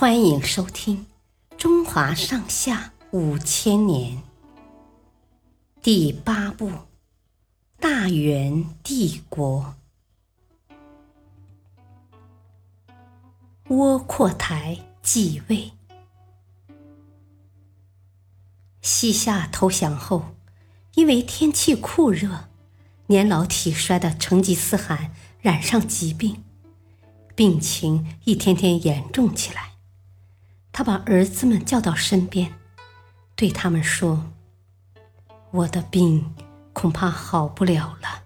欢迎收听《中华上下五千年》第八部《大元帝国》。窝阔台继位。西夏投降后，因为天气酷热，年老体衰的成吉思汗染上疾病，病情一天天严重起来。他把儿子们叫到身边，对他们说：“我的病恐怕好不了了，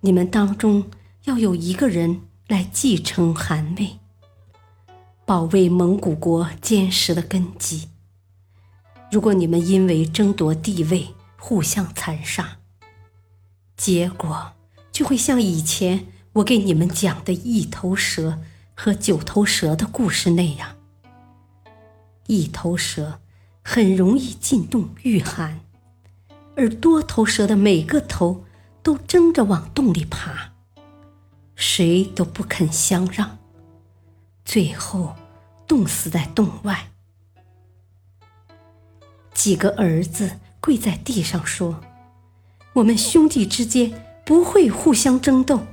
你们当中要有一个人来继承汗位，保卫蒙古国坚实的根基。如果你们因为争夺地位互相残杀，结果就会像以前我给你们讲的一头蛇和九头蛇的故事那样。”一头蛇很容易进洞御寒，而多头蛇的每个头都争着往洞里爬，谁都不肯相让，最后冻死在洞外。几个儿子跪在地上说：“我们兄弟之间不会互相争斗，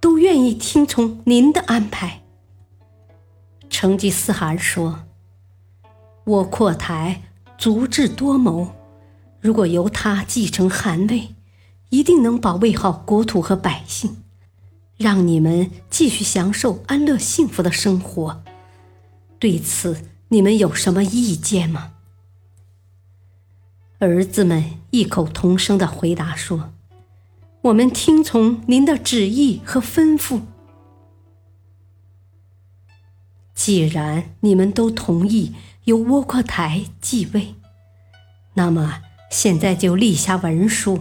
都愿意听从您的安排。”成吉思汗说。窝阔台足智多谋，如果由他继承汗位，一定能保卫好国土和百姓，让你们继续享受安乐幸福的生活。对此，你们有什么意见吗？儿子们异口同声的回答说：“我们听从您的旨意和吩咐。既然你们都同意。”由窝阔台继位，那么现在就立下文书，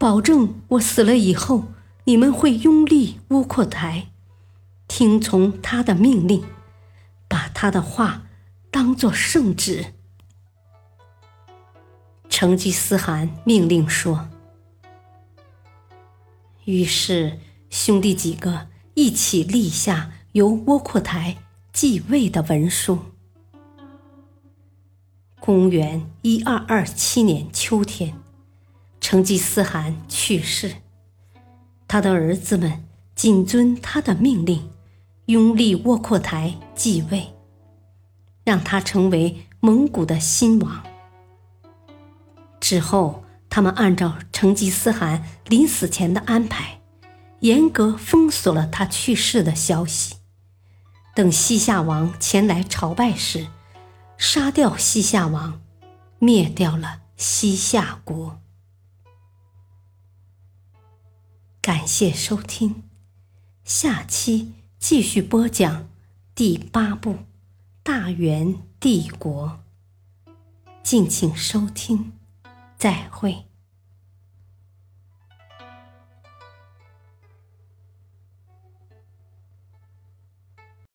保证我死了以后，你们会拥立窝阔台，听从他的命令，把他的话当作圣旨。成吉思汗命令说。于是兄弟几个一起立下由窝阔台继位的文书。公元一二二七年秋天，成吉思汗去世，他的儿子们谨遵他的命令，拥立窝阔台继位，让他成为蒙古的新王。之后，他们按照成吉思汗临死前的安排，严格封锁了他去世的消息。等西夏王前来朝拜时，杀掉西夏王，灭掉了西夏国。感谢收听，下期继续播讲第八部《大元帝国》，敬请收听，再会。